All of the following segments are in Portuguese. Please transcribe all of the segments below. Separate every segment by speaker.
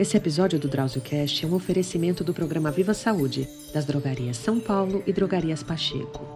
Speaker 1: Esse episódio do DrauzioCast é um oferecimento do programa Viva Saúde, das drogarias São Paulo e drogarias Pacheco.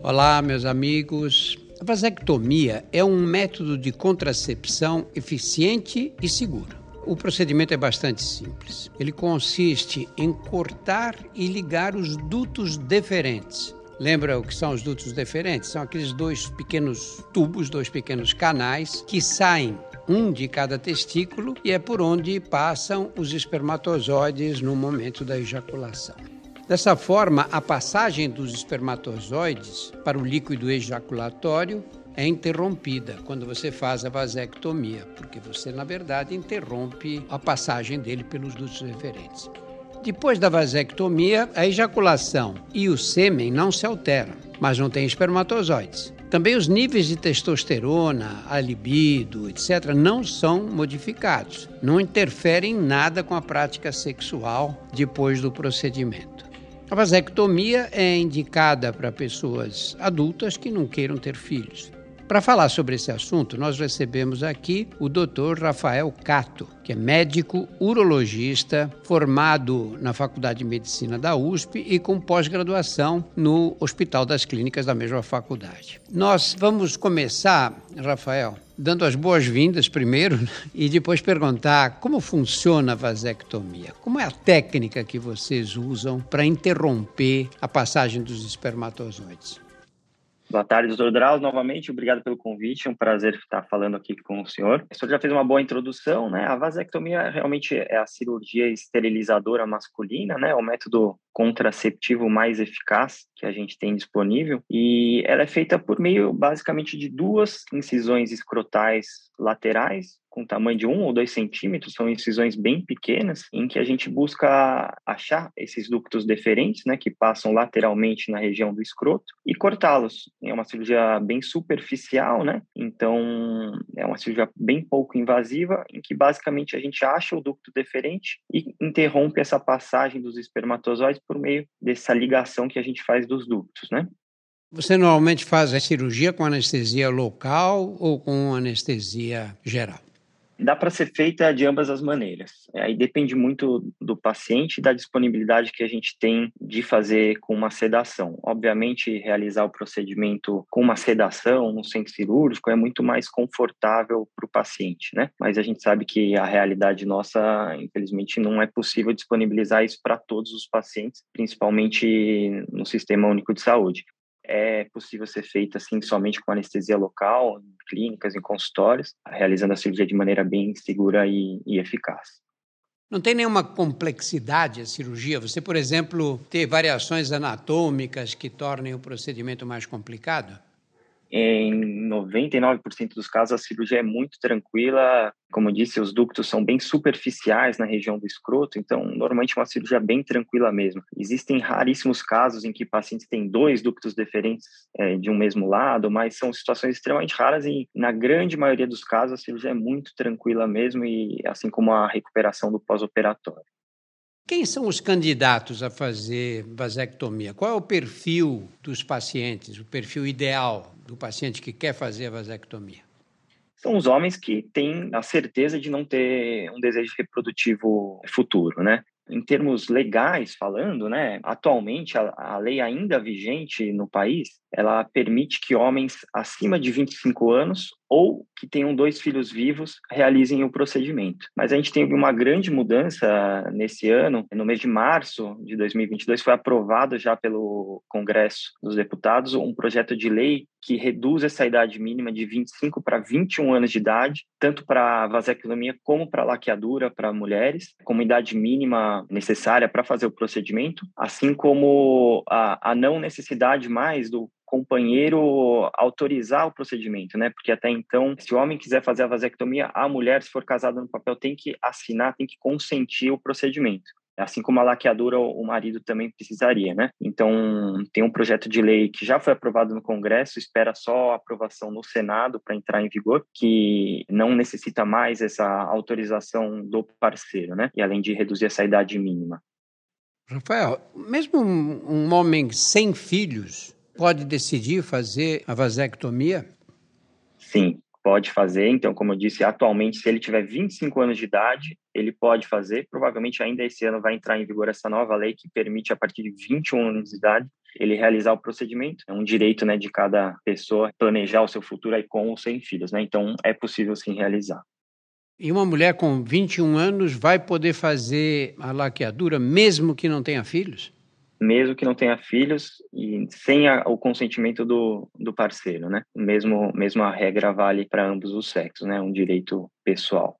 Speaker 2: Olá, meus amigos. A vasectomia é um método de contracepção eficiente e seguro. O procedimento é bastante simples. Ele consiste em cortar e ligar os dutos deferentes. Lembra o que são os dutos deferentes? São aqueles dois pequenos tubos, dois pequenos canais que saem um de cada testículo e é por onde passam os espermatozoides no momento da ejaculação. Dessa forma, a passagem dos espermatozoides para o líquido ejaculatório é interrompida quando você faz a vasectomia, porque você, na verdade, interrompe a passagem dele pelos dutos referentes. Depois da vasectomia, a ejaculação e o sêmen não se alteram, mas não tem espermatozoides. Também os níveis de testosterona, a libido, etc., não são modificados. Não interferem em nada com a prática sexual depois do procedimento. A vasectomia é indicada para pessoas adultas que não queiram ter filhos. Para falar sobre esse assunto, nós recebemos aqui o Dr. Rafael Cato, que é médico urologista, formado na Faculdade de Medicina da USP e com pós-graduação no Hospital das Clínicas da mesma faculdade. Nós vamos começar, Rafael, dando as boas-vindas primeiro e depois perguntar como funciona a vasectomia. Como é a técnica que vocês usam para interromper a passagem dos espermatozoides?
Speaker 3: Boa tarde, doutor Drauz, novamente, obrigado pelo convite, é um prazer estar falando aqui com o senhor. O senhor já fez uma boa introdução, né? A vasectomia realmente é a cirurgia esterilizadora masculina, né? É o método contraceptivo mais eficaz que a gente tem disponível e ela é feita por meio basicamente de duas incisões escrotais laterais com tamanho de um ou dois centímetros, são incisões bem pequenas, em que a gente busca achar esses ductos deferentes, né, que passam lateralmente na região do escroto, e cortá-los. É uma cirurgia bem superficial, né? Então, é uma cirurgia bem pouco invasiva, em que basicamente a gente acha o ducto deferente e interrompe essa passagem dos espermatozoides por meio dessa ligação que a gente faz dos ductos, né?
Speaker 2: Você normalmente faz a cirurgia com anestesia local ou com anestesia geral?
Speaker 3: Dá para ser feita de ambas as maneiras. Aí depende muito do paciente e da disponibilidade que a gente tem de fazer com uma sedação. Obviamente, realizar o procedimento com uma sedação no centro cirúrgico é muito mais confortável para o paciente, né? Mas a gente sabe que a realidade nossa, infelizmente, não é possível disponibilizar isso para todos os pacientes, principalmente no Sistema Único de Saúde é possível ser feita assim somente com anestesia local, em clínicas, em consultórios, realizando a cirurgia de maneira bem segura e, e eficaz.
Speaker 2: Não tem nenhuma complexidade a cirurgia? Você, por exemplo, ter variações anatômicas que tornem o procedimento mais complicado?
Speaker 3: Em 99% dos casos, a cirurgia é muito tranquila. Como eu disse, os ductos são bem superficiais na região do escroto, então, normalmente, é uma cirurgia bem tranquila mesmo. Existem raríssimos casos em que pacientes têm dois ductos deferentes é, de um mesmo lado, mas são situações extremamente raras e, na grande maioria dos casos, a cirurgia é muito tranquila mesmo, e assim como a recuperação do pós-operatório.
Speaker 2: Quem são os candidatos a fazer vasectomia? Qual é o perfil dos pacientes, o perfil ideal do paciente que quer fazer a vasectomia?
Speaker 3: São os homens que têm a certeza de não ter um desejo reprodutivo futuro, né? Em termos legais falando, né, atualmente a, a lei ainda vigente no país, ela permite que homens acima de 25 anos ou que tenham dois filhos vivos realizem o procedimento. Mas a gente teve uma grande mudança nesse ano. No mês de março de 2022 foi aprovado já pelo Congresso dos Deputados um projeto de lei que reduz essa idade mínima de 25 para 21 anos de idade, tanto para vasectomia como para laqueadura para mulheres, como idade mínima necessária para fazer o procedimento, assim como a, a não necessidade mais do companheiro autorizar o procedimento, né? Porque até então, se o homem quiser fazer a vasectomia, a mulher, se for casada no papel, tem que assinar, tem que consentir o procedimento. Assim como a laqueadura, o marido também precisaria, né? Então, tem um projeto de lei que já foi aprovado no Congresso, espera só a aprovação no Senado para entrar em vigor, que não necessita mais essa autorização do parceiro, né? E além de reduzir essa idade mínima.
Speaker 2: Rafael, mesmo um homem sem filhos, pode decidir fazer a vasectomia?
Speaker 3: Sim, pode fazer. Então, como eu disse, atualmente, se ele tiver 25 anos de idade, ele pode fazer. Provavelmente ainda esse ano vai entrar em vigor essa nova lei que permite, a partir de 21 anos de idade, ele realizar o procedimento. É um direito né, de cada pessoa planejar o seu futuro aí com ou sem filhos. Né? Então, é possível sim realizar.
Speaker 2: E uma mulher com 21 anos vai poder fazer a laqueadura mesmo que não tenha filhos?
Speaker 3: Mesmo que não tenha filhos e sem a, o consentimento do, do parceiro, né? Mesmo, mesmo a regra vale para ambos os sexos, né? Um direito pessoal.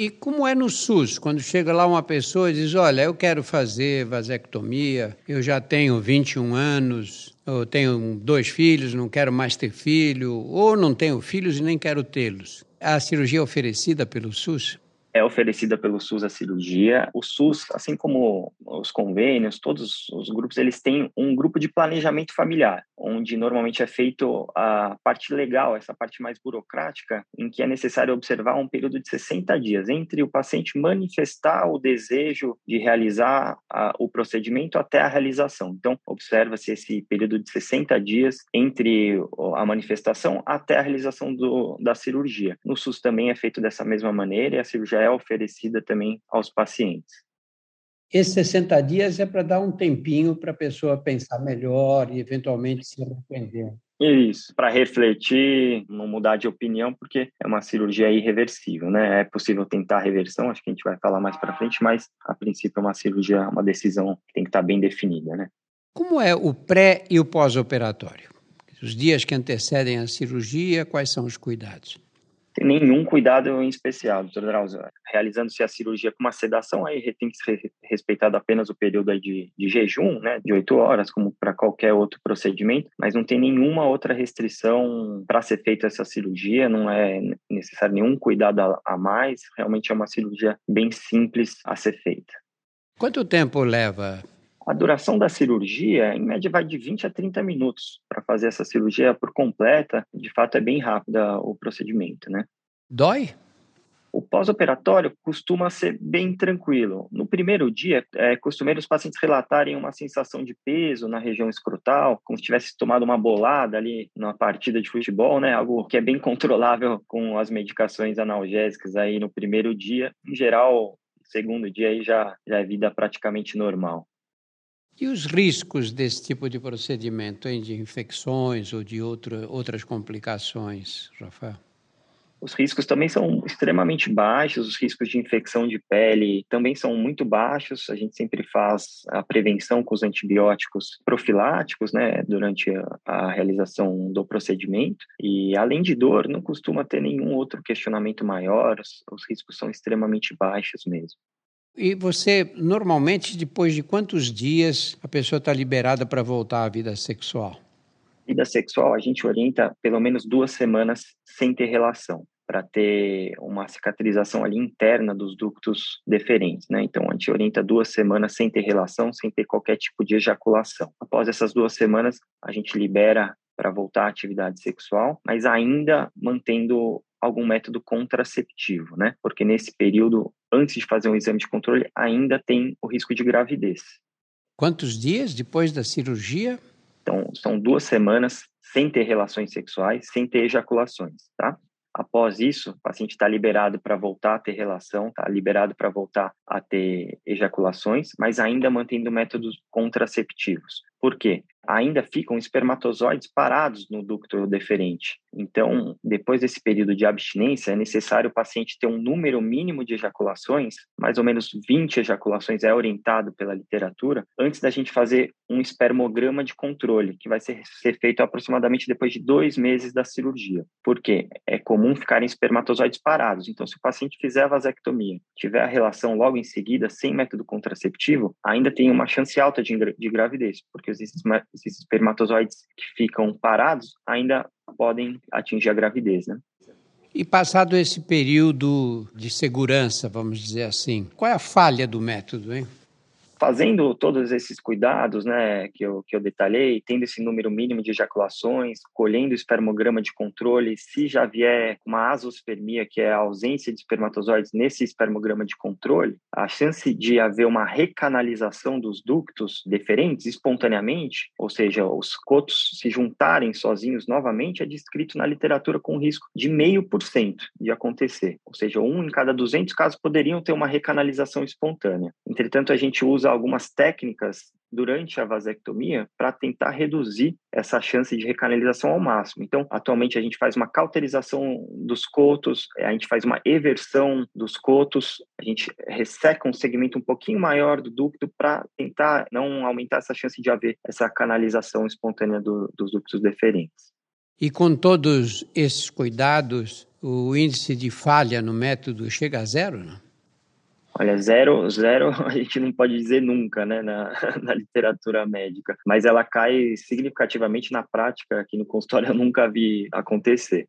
Speaker 2: E como é no SUS, quando chega lá uma pessoa e diz: Olha, eu quero fazer vasectomia, eu já tenho 21 anos, eu tenho dois filhos, não quero mais ter filho, ou não tenho filhos e nem quero tê-los. A cirurgia é oferecida pelo SUS?
Speaker 3: É oferecida pelo SUS a cirurgia. O SUS, assim como os convênios, todos os grupos, eles têm um grupo de planejamento familiar, onde normalmente é feito a parte legal, essa parte mais burocrática, em que é necessário observar um período de 60 dias entre o paciente manifestar o desejo de realizar a, o procedimento até a realização. Então, observa-se esse período de 60 dias entre a manifestação até a realização do, da cirurgia. No SUS também é feito dessa mesma maneira e a cirurgia é oferecida também aos pacientes.
Speaker 2: Esses 60 dias é para dar um tempinho para a pessoa pensar melhor e eventualmente se arrepender.
Speaker 3: Isso, para refletir, não mudar de opinião, porque é uma cirurgia irreversível, né? É possível tentar reversão, acho que a gente vai falar mais para frente, mas a princípio é uma cirurgia, uma decisão que tem que estar tá bem definida, né?
Speaker 2: Como é o pré e o pós-operatório? Os dias que antecedem a cirurgia, quais são os cuidados?
Speaker 3: Tem nenhum cuidado em especial, doutor Drauzio. Realizando-se a cirurgia com uma sedação, aí tem que ser respeitado apenas o período de, de jejum, né, de oito horas, como para qualquer outro procedimento, mas não tem nenhuma outra restrição para ser feita essa cirurgia, não é necessário nenhum cuidado a, a mais, realmente é uma cirurgia bem simples a ser feita.
Speaker 2: Quanto tempo leva
Speaker 3: a duração da cirurgia, em média, vai de 20 a 30 minutos para fazer essa cirurgia por completa. De fato, é bem rápida o procedimento, né?
Speaker 2: Dói?
Speaker 3: O pós-operatório costuma ser bem tranquilo. No primeiro dia, é costumeiro os pacientes relatarem uma sensação de peso na região escrotal, como se tivesse tomado uma bolada ali na partida de futebol, né? Algo que é bem controlável com as medicações analgésicas aí no primeiro dia. Em geral, segundo dia aí já, já é vida praticamente normal.
Speaker 2: E os riscos desse tipo de procedimento, hein, de infecções ou de outro, outras complicações, Rafael?
Speaker 3: Os riscos também são extremamente baixos, os riscos de infecção de pele também são muito baixos. A gente sempre faz a prevenção com os antibióticos profiláticos, né, durante a, realização do procedimento. E além de dor, não costuma ter nenhum outro questionamento maior, os riscos são extremamente baixos mesmo.
Speaker 2: E você, normalmente, depois de quantos dias a pessoa está liberada para voltar à vida sexual?
Speaker 3: Vida sexual, a gente orienta pelo menos duas semanas sem ter relação, para ter uma cicatrização ali interna dos ductos deferentes, né? Então, a gente orienta duas semanas sem ter relação, sem ter qualquer tipo de ejaculação. Após essas duas semanas, a gente libera para voltar à atividade sexual, mas ainda mantendo algum método contraceptivo, né? Porque nesse período, antes de fazer um exame de controle, ainda tem o risco de gravidez.
Speaker 2: Quantos dias depois da cirurgia?
Speaker 3: Então, são duas semanas sem ter relações sexuais, sem ter ejaculações, tá? Após isso, o paciente está liberado para voltar a ter relação, está liberado para voltar a ter ejaculações, mas ainda mantendo métodos contraceptivos. Por quê? Ainda ficam espermatozoides parados no ducto deferente. Então, depois desse período de abstinência, é necessário o paciente ter um número mínimo de ejaculações, mais ou menos 20 ejaculações é orientado pela literatura, antes da gente fazer um espermograma de controle, que vai ser, ser feito aproximadamente depois de dois meses da cirurgia. Por quê? É comum ficarem espermatozoides parados. Então, se o paciente fizer a vasectomia, tiver a relação logo em seguida, sem método contraceptivo, ainda tem uma chance alta de, de gravidez, porque que esses espermatozoides que ficam parados ainda podem atingir a gravidez, né?
Speaker 2: E passado esse período de segurança, vamos dizer assim, qual é a falha do método, hein?
Speaker 3: Fazendo todos esses cuidados, né, que eu, que eu detalhei, tendo esse número mínimo de ejaculações, colhendo o espermograma de controle, se já vier uma azospermia, que é a ausência de espermatozoides nesse espermograma de controle, a chance de haver uma recanalização dos ductos deferentes espontaneamente, ou seja, os cotos se juntarem sozinhos novamente, é descrito na literatura com risco de meio por cento de acontecer. Ou seja, um em cada 200 casos poderiam ter uma recanalização espontânea. Entretanto, a gente usa algumas técnicas durante a vasectomia para tentar reduzir essa chance de recanalização ao máximo. Então, atualmente a gente faz uma cauterização dos cotos, a gente faz uma eversão dos cotos, a gente resseca um segmento um pouquinho maior do ducto para tentar não aumentar essa chance de haver essa canalização espontânea do, dos ductos deferentes.
Speaker 2: E com todos esses cuidados, o índice de falha no método chega a zero, não?
Speaker 3: Olha, zero, zero a gente não pode dizer nunca, né, na, na literatura médica, mas ela cai significativamente na prática, que no consultório eu nunca vi acontecer.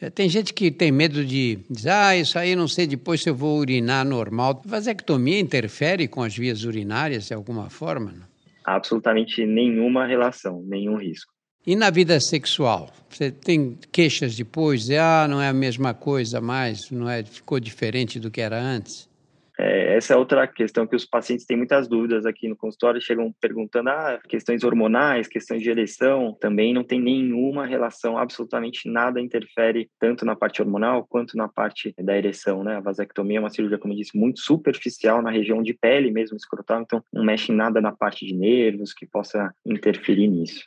Speaker 2: É, tem gente que tem medo de dizer, ah, isso aí não sei depois se eu vou urinar normal. Vasectomia interfere com as vias urinárias de alguma forma? Não?
Speaker 3: Absolutamente nenhuma relação, nenhum risco.
Speaker 2: E na vida sexual? Você tem queixas depois? De, ah, não é a mesma coisa mais, não é, ficou diferente do que era antes?
Speaker 3: É, essa é outra questão que os pacientes têm muitas dúvidas aqui no consultório, chegam perguntando, ah, questões hormonais, questões de ereção, também não tem nenhuma relação, absolutamente nada interfere tanto na parte hormonal quanto na parte da ereção, né? A vasectomia é uma cirurgia, como eu disse, muito superficial na região de pele mesmo, escrotal, então não mexe em nada na parte de nervos que possa interferir nisso.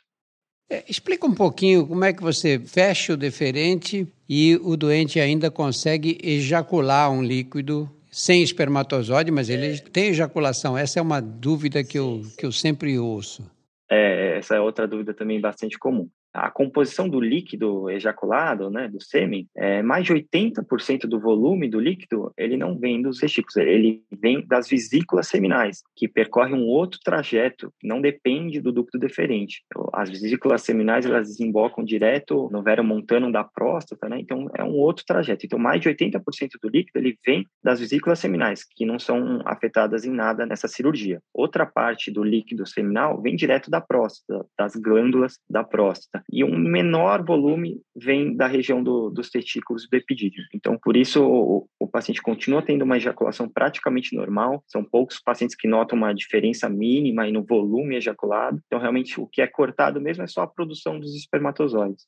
Speaker 2: É, explica um pouquinho como é que você fecha o deferente e o doente ainda consegue ejacular um líquido sem espermatozoide, mas ele tem ejaculação. Essa é uma dúvida que eu, que eu sempre ouço.
Speaker 3: É, essa é outra dúvida também bastante comum a composição do líquido ejaculado, né, do sêmen, é, mais de 80% do volume do líquido, ele não vem dos testículos, ele vem das vesículas seminais, que percorrem um outro trajeto, não depende do ducto deferente. As vesículas seminais, elas desembocam direto no vero montano da próstata, né, então é um outro trajeto. Então, mais de 80% do líquido, ele vem das vesículas seminais, que não são afetadas em nada nessa cirurgia. Outra parte do líquido seminal vem direto da próstata, das glândulas da próstata e um menor volume vem da região do, dos testículos do epidídimo. Então, por isso, o, o, paciente continua tendo uma ejaculação praticamente normal. São poucos pacientes que notam uma diferença mínima no volume ejaculado. Então, realmente, o que é cortado mesmo é só a produção dos espermatozoides.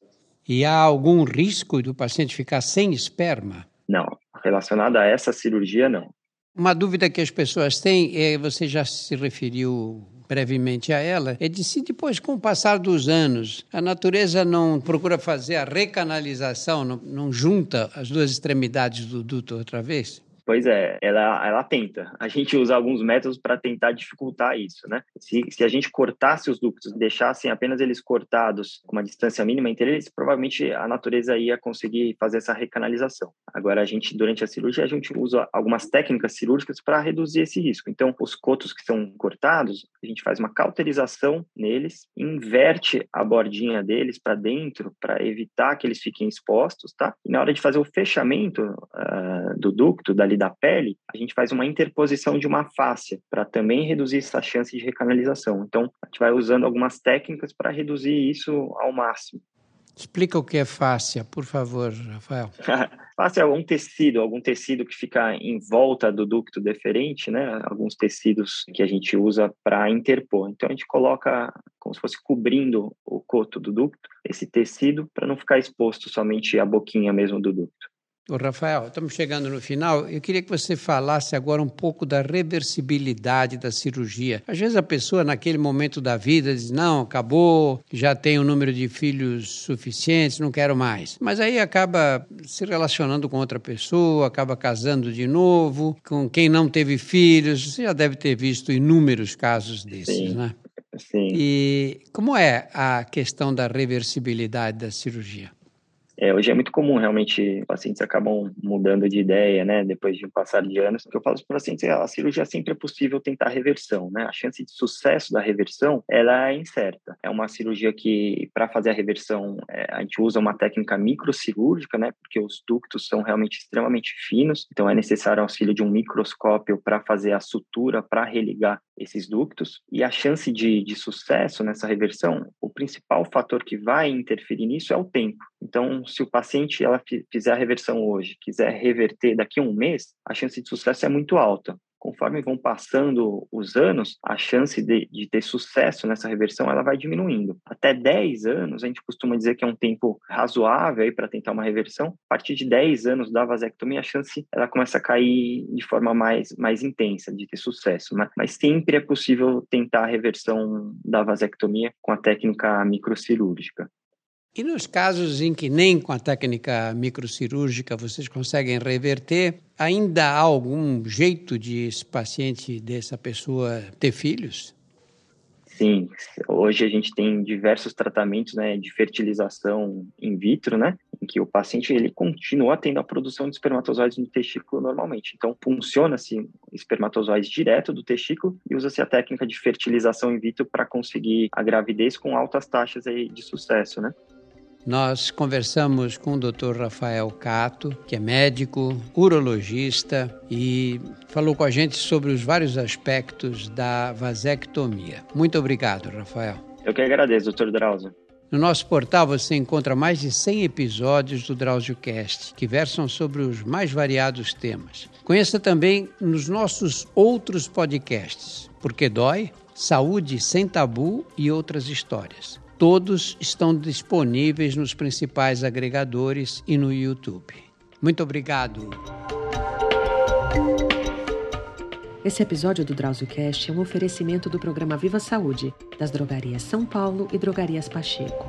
Speaker 2: E há algum risco do paciente ficar sem esperma?
Speaker 3: Não, relacionado a essa cirurgia, não.
Speaker 2: Uma dúvida que as pessoas têm, é, você já se referiu brevemente a ela, é de se depois, com o passar dos anos, a natureza não procura fazer a recanalização, não, não junta as duas extremidades do duto outra vez?
Speaker 3: Pois é, ela, ela tenta. A gente usa alguns métodos para tentar dificultar isso, né? Se, se a gente cortasse os ductos, deixassem apenas eles cortados com uma distância mínima entre eles, provavelmente a natureza ia conseguir fazer essa recanalização. Agora, a gente, durante a cirurgia, a gente usa algumas técnicas cirúrgicas para reduzir esse risco. Então, os cotos que são cortados, a gente faz uma cauterização neles, inverte a bordinha deles para dentro para evitar que eles fiquem expostos, tá? E na hora de fazer o fechamento uh, do ducto, dali da pele, a gente faz uma interposição de uma fáscia para também reduzir essa chance de recanalização. Então, a gente vai usando algumas técnicas para reduzir isso ao máximo.
Speaker 2: Explica o que é fáscia, por favor, Rafael.
Speaker 3: fáscia é algum tecido, algum tecido que fica em volta do ducto deferente, né? Alguns tecidos que a gente usa para interpor. Então a gente coloca como se fosse cobrindo o coto do ducto, esse tecido, para não ficar exposto somente a boquinha mesmo do ducto.
Speaker 2: Ô Rafael, estamos chegando no final. Eu queria que você falasse agora um pouco da reversibilidade da cirurgia. Às vezes a pessoa, naquele momento da vida, diz: não, acabou, já tenho um número de filhos suficientes, não quero mais. Mas aí acaba se relacionando com outra pessoa, acaba casando de novo, com quem não teve filhos. Você já deve ter visto inúmeros casos desses,
Speaker 3: Sim.
Speaker 2: né?
Speaker 3: Sim.
Speaker 2: E como é a questão da reversibilidade da cirurgia?
Speaker 3: É, hoje é muito comum, realmente, pacientes acabam mudando de ideia, né, depois de um passar de anos. O que eu falo para os pacientes é a cirurgia sempre é possível tentar reversão, né? A chance de sucesso da reversão, ela é incerta. É uma cirurgia que, para fazer a reversão, é, a gente usa uma técnica microcirúrgica, né, porque os ductos são realmente extremamente finos, então é necessário auxílio de um microscópio para fazer a sutura, para religar esses ductos. E a chance de, de sucesso nessa reversão, o principal fator que vai interferir nisso é o tempo. Então, se o paciente ela fizer a reversão hoje, quiser reverter daqui a um mês, a chance de sucesso é muito alta conforme vão passando os anos, a chance de, de, ter sucesso nessa reversão ela vai diminuindo. Até 10 anos, a gente costuma dizer que é um tempo razoável para tentar uma reversão. A partir de 10 anos da vasectomia, a chance ela começa a cair de forma mais, mais intensa de ter sucesso. Né? Mas sempre é possível tentar a reversão da vasectomia com a técnica microcirúrgica.
Speaker 2: E nos casos em que nem com a técnica microcirúrgica vocês conseguem reverter, ainda há algum jeito de esse paciente, dessa pessoa, ter filhos?
Speaker 3: Sim, hoje a gente tem diversos tratamentos né, de fertilização in vitro, né, em que o paciente ele continua tendo a produção de espermatozoides no testículo normalmente. Então, funciona-se espermatozoides direto do testículo e usa-se a técnica de fertilização in vitro para conseguir a gravidez com altas taxas aí de sucesso, né?
Speaker 2: Nós conversamos com o Dr. Rafael Cato, que é médico, urologista e falou com a gente sobre os vários aspectos da vasectomia. Muito obrigado, Rafael.
Speaker 3: Eu que agradeço, Dr. Drauzio.
Speaker 2: No nosso portal você encontra mais de 100 episódios do DrauzioCast, que versam sobre os mais variados temas. Conheça também nos nossos outros podcasts, Porque Dói, Saúde Sem Tabu e outras histórias. Todos estão disponíveis nos principais agregadores e no YouTube. Muito obrigado.
Speaker 1: Esse episódio do DrauzioCast é um oferecimento do programa Viva Saúde, das drogarias São Paulo e drogarias Pacheco.